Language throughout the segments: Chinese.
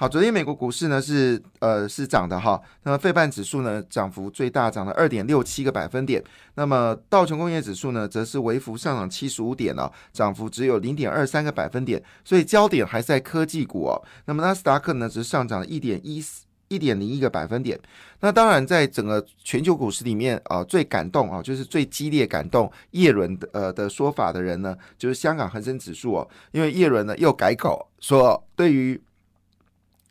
好，昨天美国股市呢是呃是涨的哈，那么费半指数呢涨幅最大，涨了二点六七个百分点。那么道琼工业指数呢则是微幅上涨七十五点哦，涨幅只有零点二三个百分点。所以焦点还在科技股哦。那么纳斯达克呢只是上涨了一点一一点零一个百分点。那当然，在整个全球股市里面啊，最感动啊，就是最激烈感动叶伦的呃的说法的人呢，就是香港恒生指数哦，因为叶伦呢又改口说对于。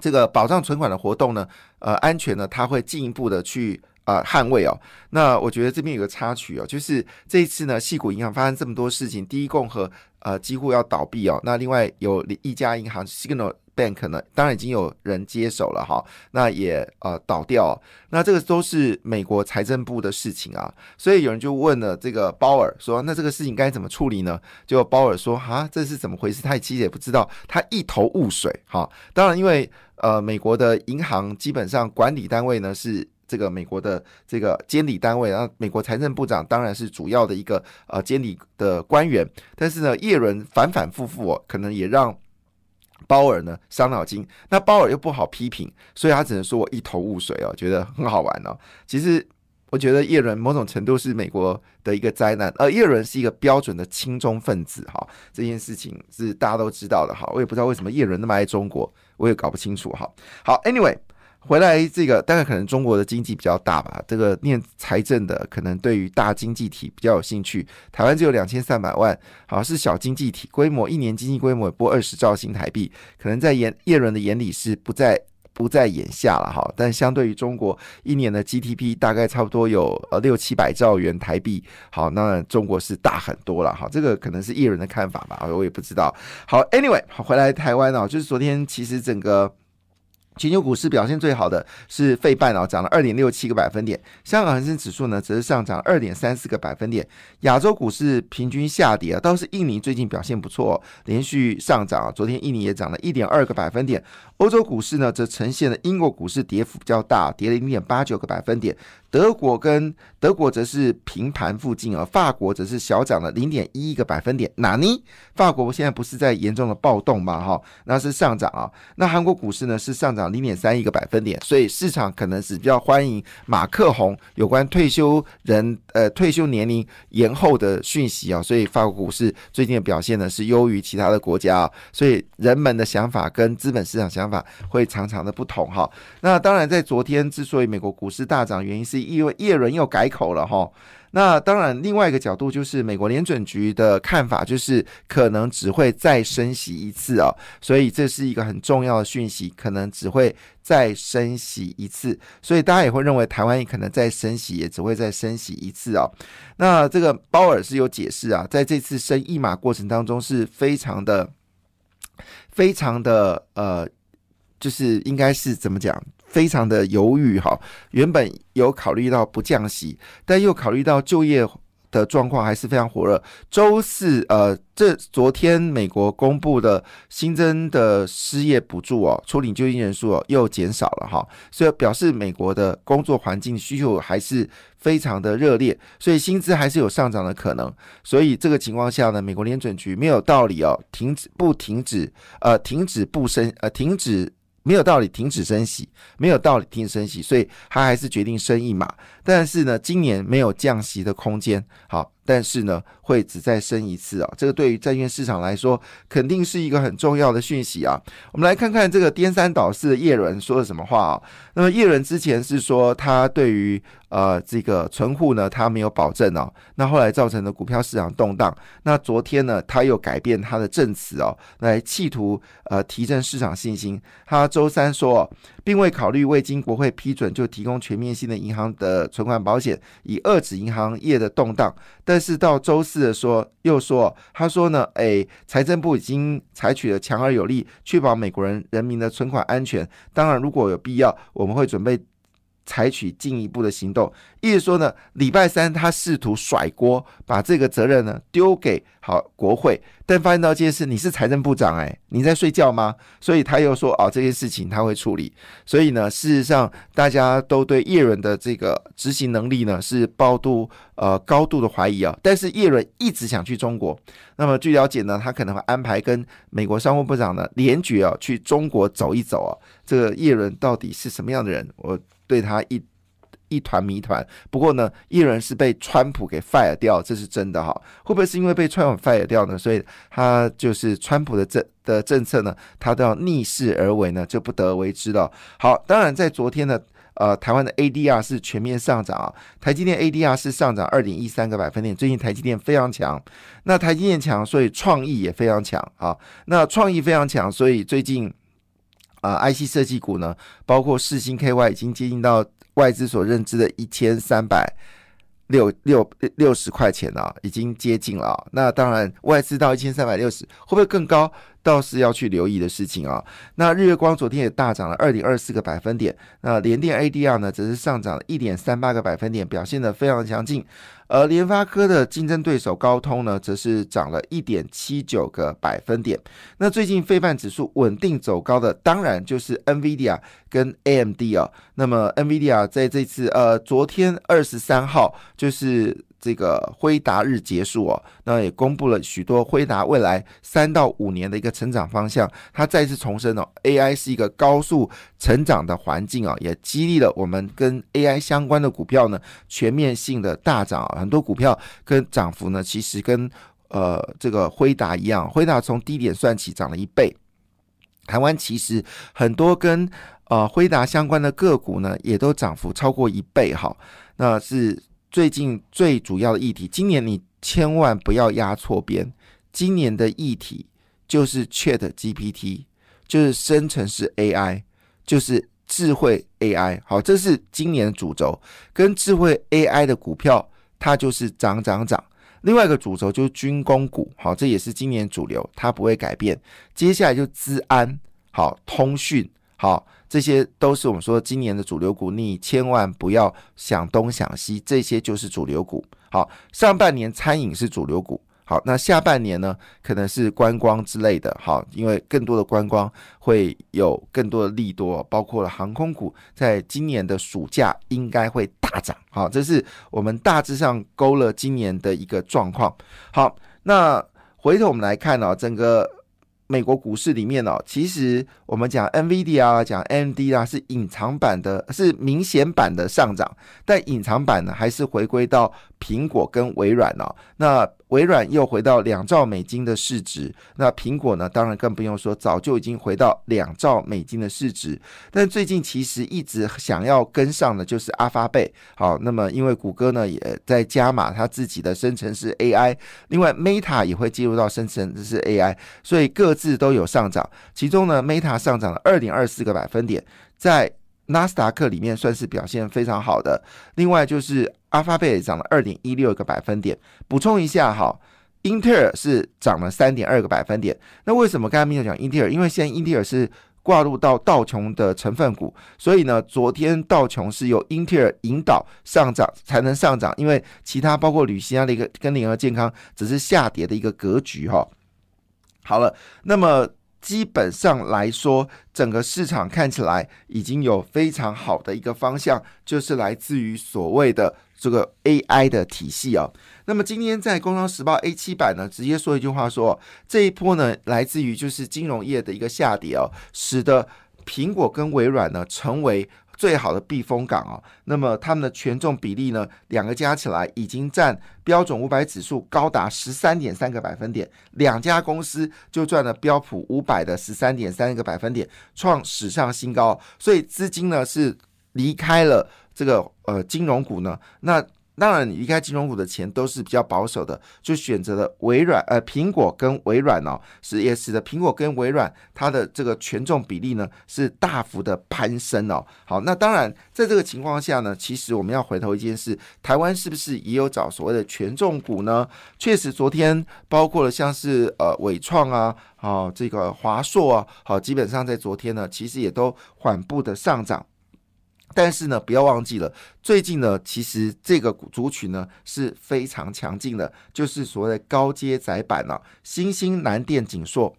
这个保障存款的活动呢，呃，安全呢，它会进一步的去啊捍卫哦。那我觉得这边有个插曲哦，就是这一次呢，细谷银行发生这么多事情，第一共和呃几乎要倒闭哦。那另外有一家银行 Signal Bank 呢，当然已经有人接手了哈，那也呃倒掉。那这个都是美国财政部的事情啊，所以有人就问了这个鲍尔说，那这个事情该怎么处理呢？就鲍尔说啊，这是怎么回事？他其实也不知道，他一头雾水哈。当然因为。呃，美国的银行基本上管理单位呢是这个美国的这个监理单位，然后美国财政部长当然是主要的一个呃监理的官员。但是呢，叶伦反反复复哦，可能也让鲍尔呢伤脑筋。那鲍尔又不好批评，所以他只能说我一头雾水哦，觉得很好玩哦。其实。我觉得叶伦某种程度是美国的一个灾难，而叶伦是一个标准的亲中分子，哈，这件事情是大家都知道的，哈，我也不知道为什么叶伦那么爱中国，我也搞不清楚，哈。好，Anyway，回来这个大概可能中国的经济比较大吧，这个念财政的可能对于大经济体比较有兴趣。台湾只有两千三百万，好是小经济体，规模一年经济规模拨二十兆新台币，可能在叶叶伦的眼里是不在。不在眼下了哈，但相对于中国一年的 GDP 大概差不多有呃六七百兆元台币，好，那中国是大很多了哈，这个可能是艺人的看法吧，我也不知道。好，Anyway，好回来台湾哦，就是昨天其实整个。全球股市表现最好的是费半哦，涨了二点六七个百分点。香港恒生指数呢，则是上涨二点三四个百分点。亚洲股市平均下跌啊，倒是印尼最近表现不错，连续上涨啊。昨天印尼也涨了一点二个百分点。欧洲股市呢，则呈现了英国股市跌幅比较大，跌了零点八九个百分点。德国跟德国则是平盘附近啊，法国则是小涨了零点一一个百分点。哪尼？法国现在不是在严重的暴动吗？哈，那是上涨啊。那韩国股市呢是上涨零点三一个百分点，所以市场可能是比较欢迎马克宏有关退休人呃退休年龄延后的讯息啊。所以法国股市最近的表现呢是优于其他的国家。所以人们的想法跟资本市场想法会常常的不同哈。那当然在昨天之所以美国股市大涨，原因是。因为耶伦又改口了哈，那当然另外一个角度就是美国联准局的看法，就是可能只会再升息一次啊，所以这是一个很重要的讯息，可能只会再升息一次，所以大家也会认为台湾也可能再升息，也只会再升息一次啊。那这个鲍尔是有解释啊，在这次升一码过程当中是非常的、非常的呃，就是应该是怎么讲？非常的犹豫哈，原本有考虑到不降息，但又考虑到就业的状况还是非常火热。周四，呃，这昨天美国公布的新增的失业补助哦，处理就业人数哦又减少了哈，所以表示美国的工作环境需求还是非常的热烈，所以薪资还是有上涨的可能。所以这个情况下呢，美国联准局没有道理哦，停止不停止，呃，停止不升，呃，停止。没有道理停止升息，没有道理停止升息，所以他还是决定升一码。但是呢，今年没有降息的空间。好。但是呢，会只再升一次啊！这个对于债券市场来说，肯定是一个很重要的讯息啊！我们来看看这个颠三倒四的叶伦说了什么话啊？那么叶伦之前是说他对于呃这个存户呢，他没有保证哦。那后来造成的股票市场动荡。那昨天呢，他又改变他的证词哦，来企图呃提振市场信心。他周三说，并未考虑未经国会批准就提供全面性的银行的存款保险，以遏制银行业的动荡。但是到周四的说，又说他说呢，哎，财政部已经采取了强而有力，确保美国人人民的存款安全。当然，如果有必要，我们会准备采取进一步的行动，意思说呢，礼拜三他试图甩锅，把这个责任呢丢给好国会，但发现到这件事，你是财政部长哎，你在睡觉吗？所以他又说哦，这件事情他会处理。所以呢，事实上大家都对叶伦的这个执行能力呢是高度呃高度的怀疑啊。但是叶伦一直想去中国，那么据了解呢，他可能会安排跟美国商务部长呢联举啊去中国走一走啊。这个叶伦到底是什么样的人？我。对他一一团谜团。不过呢，一人是被川普给 fire 掉，这是真的哈。会不会是因为被川普 fire 掉呢？所以他就是川普的政的政策呢，他都要逆势而为呢，就不得而为之了。好，当然在昨天呢，呃，台湾的 ADR 是全面上涨啊，台积电 ADR 是上涨二点一三个百分点。最近台积电非常强，那台积电强，所以创意也非常强啊。那创意非常强，所以最近。啊，IC 设计股呢，包括四星 KY 已经接近到外资所认知的一千三百六六六十块钱了，已经接近了。那当然，外资到一千三百六十，会不会更高？倒是要去留意的事情啊。那日月光昨天也大涨了二点二四个百分点，那联电 ADR 呢，则是上涨了一点三八个百分点，表现的非常强劲。而联发科的竞争对手高通呢，则是涨了一点七九个百分点。那最近费半指数稳定走高的，当然就是 NVIDIA 跟 AMD 啊。那么 NVIDIA 在这次呃，昨天二十三号就是。这个辉达日结束哦，那也公布了许多辉达未来三到五年的一个成长方向。它再次重申哦，AI 是一个高速成长的环境啊，也激励了我们跟 AI 相关的股票呢全面性的大涨啊。很多股票跟涨幅呢，其实跟呃这个辉达一样，辉达从低点算起涨了一倍。台湾其实很多跟呃辉达相关的个股呢，也都涨幅超过一倍哈，那是。最近最主要的议题，今年你千万不要压错边。今年的议题就是 Chat GPT，就是生成式 AI，就是智慧 AI。好，这是今年的主轴。跟智慧 AI 的股票，它就是涨涨涨。另外一个主轴就是军工股，好，这也是今年主流，它不会改变。接下来就资安，好，通讯，好。这些都是我们说今年的主流股，你千万不要想东想西，这些就是主流股。好，上半年餐饮是主流股，好，那下半年呢，可能是观光之类的，好，因为更多的观光会有更多的利多，包括了航空股，在今年的暑假应该会大涨，好，这是我们大致上勾了今年的一个状况。好，那回头我们来看哦，整个。美国股市里面哦，其实我们讲 NVD 啊，讲 AMD 啊，是隐藏版的，是明显版的上涨，但隐藏版呢，还是回归到苹果跟微软哦。那微软又回到两兆美金的市值，那苹果呢？当然更不用说，早就已经回到两兆美金的市值。但最近其实一直想要跟上的，就是阿发贝。好，那么因为谷歌呢也在加码它自己的生成式 AI，另外 Meta 也会进入到生成式 AI，所以各自都有上涨。其中呢，Meta 上涨了二点二四个百分点，在纳斯达克里面算是表现非常好的。另外就是阿发贝涨了二点一六个百分点。补充一下哈，英特尔是涨了三点二个百分点。那为什么刚才没有讲英特尔？因为现在英特尔是挂入到道琼的成分股，所以呢，昨天道琼是由英特尔引导上涨才能上涨，因为其他包括铝锡啊的一个跟联合健康只是下跌的一个格局哈。好了，那么。基本上来说，整个市场看起来已经有非常好的一个方向，就是来自于所谓的这个 AI 的体系哦。那么今天在《工商时报》A 七版呢，直接说一句话说，这一波呢来自于就是金融业的一个下跌哦，使得苹果跟微软呢成为。最好的避风港啊，那么他们的权重比例呢，两个加起来已经占标准五百指数高达十三点三个百分点，两家公司就赚了标普五百的十三点三个百分点，创史上新高。所以资金呢是离开了这个呃金融股呢，那。当然，你离开金融股的钱都是比较保守的，就选择了微软，呃，苹果跟微软哦，是也使得苹果跟微软它的这个权重比例呢是大幅的攀升哦。好，那当然在这个情况下呢，其实我们要回头一件事，台湾是不是也有找所谓的权重股呢？确实，昨天包括了像是呃伟创啊，好这个华硕啊，好，基本上在昨天呢，其实也都缓步的上涨。但是呢，不要忘记了，最近呢，其实这个族群呢是非常强劲的，就是所谓的高阶窄板呢，新兴南电景硕。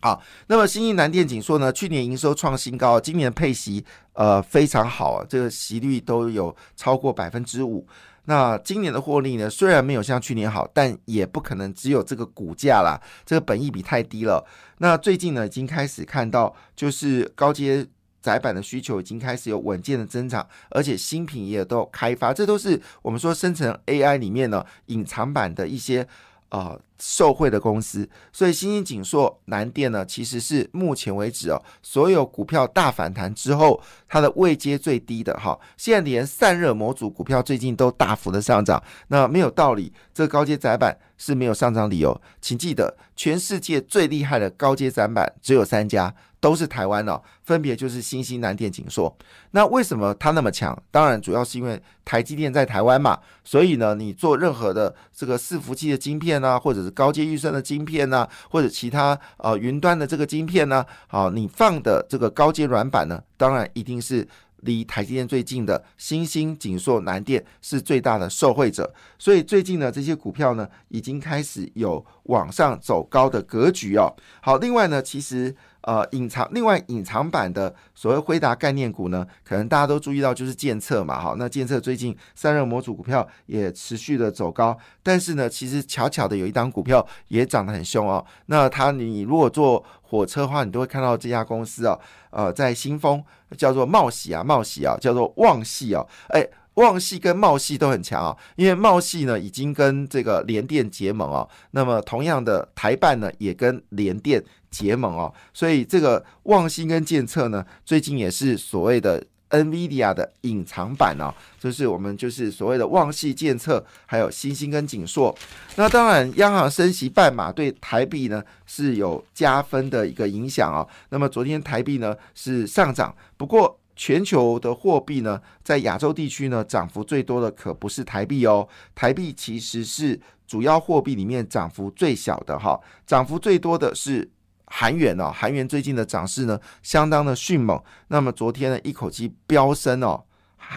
好，那么新兴南电景硕呢，去年营收创新高，今年配息呃非常好啊，这个息率都有超过百分之五。那今年的获利呢，虽然没有像去年好，但也不可能只有这个股价啦，这个本益比太低了。那最近呢，已经开始看到就是高阶。窄板的需求已经开始有稳健的增长，而且新品也都开发，这都是我们说生成 AI 里面呢隐藏版的一些呃受惠的公司。所以新兴锦硕、南电呢，其实是目前为止哦，所有股票大反弹之后，它的位阶最低的哈。现在连散热模组股票最近都大幅的上涨，那没有道理，这高阶窄板是没有上涨理由。请记得，全世界最厉害的高阶窄板只有三家。都是台湾的，分别就是新兴南电、景硕。那为什么它那么强？当然主要是因为台积电在台湾嘛。所以呢，你做任何的这个伺服器的晶片啊，或者高阶预算的晶片啊，或者其他呃云端的这个晶片呢，好，你放的这个高阶软板呢，当然一定是离台积电最近的新兴、紧缩、南电是最大的受惠者。所以最近呢，这些股票呢，已经开始有往上走高的格局哦。好，另外呢，其实。呃，隐藏另外隐藏版的所谓辉达概念股呢，可能大家都注意到就是建测嘛，哈，那建测最近散热模组股票也持续的走高，但是呢，其实巧巧的有一档股票也涨得很凶哦。那它你如果坐火车的话，你都会看到这家公司哦，呃，在新丰叫做茂喜啊，茂喜啊，叫做旺系哦，哎。旺系跟茂系都很强啊，因为茂系呢已经跟这个联电结盟哦，那么同样的台办呢也跟联电结盟哦，所以这个旺系跟建策呢最近也是所谓的 NVIDIA 的隐藏版哦，就是我们就是所谓的旺系建策，还有新兴跟景硕。那当然央行升息半码对台币呢是有加分的一个影响哦，那么昨天台币呢是上涨，不过。全球的货币呢，在亚洲地区呢，涨幅最多的可不是台币哦，台币其实是主要货币里面涨幅最小的哈，涨幅最多的是韩元哦，韩元最近的涨势呢，相当的迅猛，那么昨天呢，一口气飙升哦，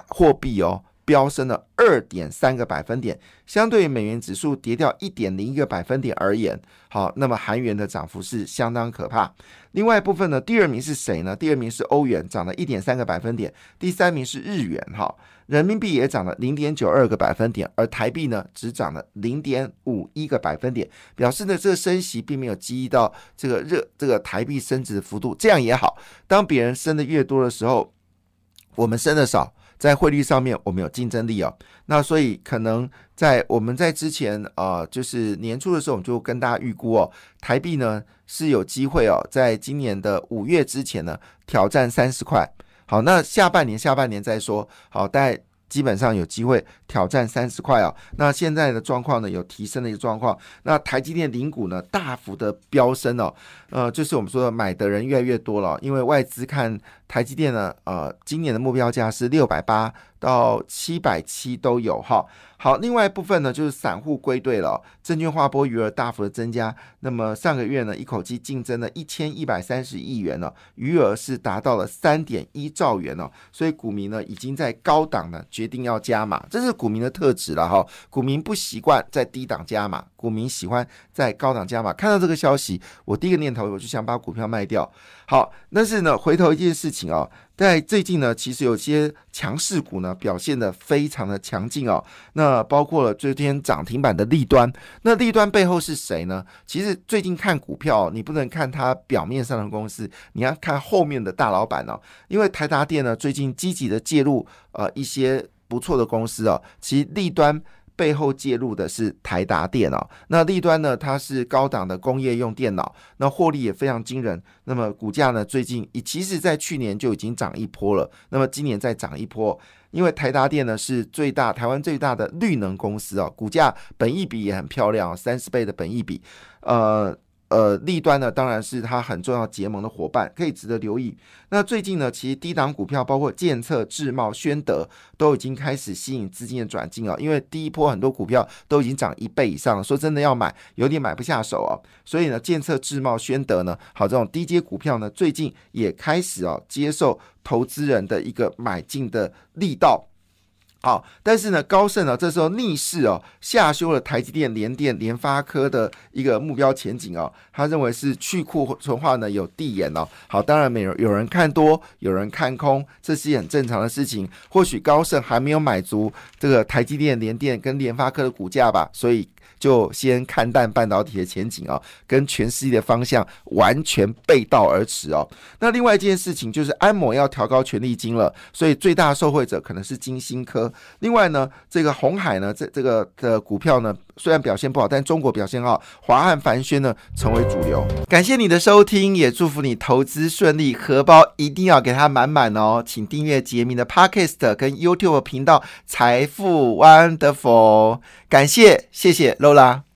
货币哦。飙升了二点三个百分点，相对于美元指数跌掉一点零一个百分点而言，好，那么韩元的涨幅是相当可怕。另外一部分呢，第二名是谁呢？第二名是欧元，涨了一点三个百分点。第三名是日元，哈，人民币也涨了零点九二个百分点，而台币呢只涨了零点五一个百分点，表示呢这个升息并没有激励到这个热这个台币升值的幅度，这样也好。当别人升的越多的时候，我们升的少。在汇率上面，我们有竞争力哦。那所以可能在我们在之前啊，就是年初的时候，我们就跟大家预估哦，台币呢是有机会哦，在今年的五月之前呢挑战三十块。好，那下半年下半年再说。好，大家。基本上有机会挑战三十块啊！那现在的状况呢，有提升的一个状况。那台积电领股呢，大幅的飙升哦，呃，就是我们说的买的人越来越多了，因为外资看台积电呢，呃，今年的目标价是六百八。到七百七都有哈，好，另外一部分呢就是散户归队了，证券划拨余额大幅的增加，那么上个月呢一口气净增了一千一百三十亿元呢，余额是达到了三点一兆元哦，所以股民呢已经在高档呢决定要加码，这是股民的特质了哈，股民不习惯在低档加码，股民喜欢在高档加码。看到这个消息，我第一个念头我就想把股票卖掉。好，但是呢，回头一件事情哦。在最近呢，其实有些强势股呢表现的非常的强劲哦。那包括了昨天涨停板的利端，那利端背后是谁呢？其实最近看股票，你不能看它表面上的公司，你要看后面的大老板哦。因为台达电呢最近积极的介入呃一些不错的公司哦，其实利端。背后介入的是台达电脑，那利端呢？它是高档的工业用电脑，那获利也非常惊人。那么股价呢？最近其实，在去年就已经涨一波了。那么今年再涨一波，因为台达电呢是最大台湾最大的绿能公司哦，股价本益比也很漂亮，三十倍的本益比。呃，呃，利端呢，当然是它很重要结盟的伙伴，可以值得留意。那最近呢，其实低档股票包括建策、智茂、宣德都已经开始吸引资金的转进啊，因为第一波很多股票都已经涨一倍以上了，说真的要买有点买不下手啊。所以呢，建策、智茂、宣德呢，好这种低阶股票呢，最近也开始啊接受投资人的一个买进的力道。好，但是呢，高盛呢这时候逆势哦下修了台积电、联电、联发科的一个目标前景哦，他认为是去库存化呢有递延哦。好，当然没有有人看多，有人看空，这是很正常的事情。或许高盛还没有买足这个台积电、联电跟联发科的股价吧，所以。就先看淡半导体的前景啊，跟全世界的方向完全背道而驰哦。那另外一件事情就是安某要调高权利金了，所以最大受惠者可能是金星科。另外呢，这个红海呢，这这个的股票呢，虽然表现不好，但中国表现好，华汉繁轩呢成为主流。感谢你的收听，也祝福你投资顺利，荷包一定要给它满满哦。请订阅杰明的 Podcast 跟 YouTube 频道财富 Wonderful。感谢，谢谢。Lola。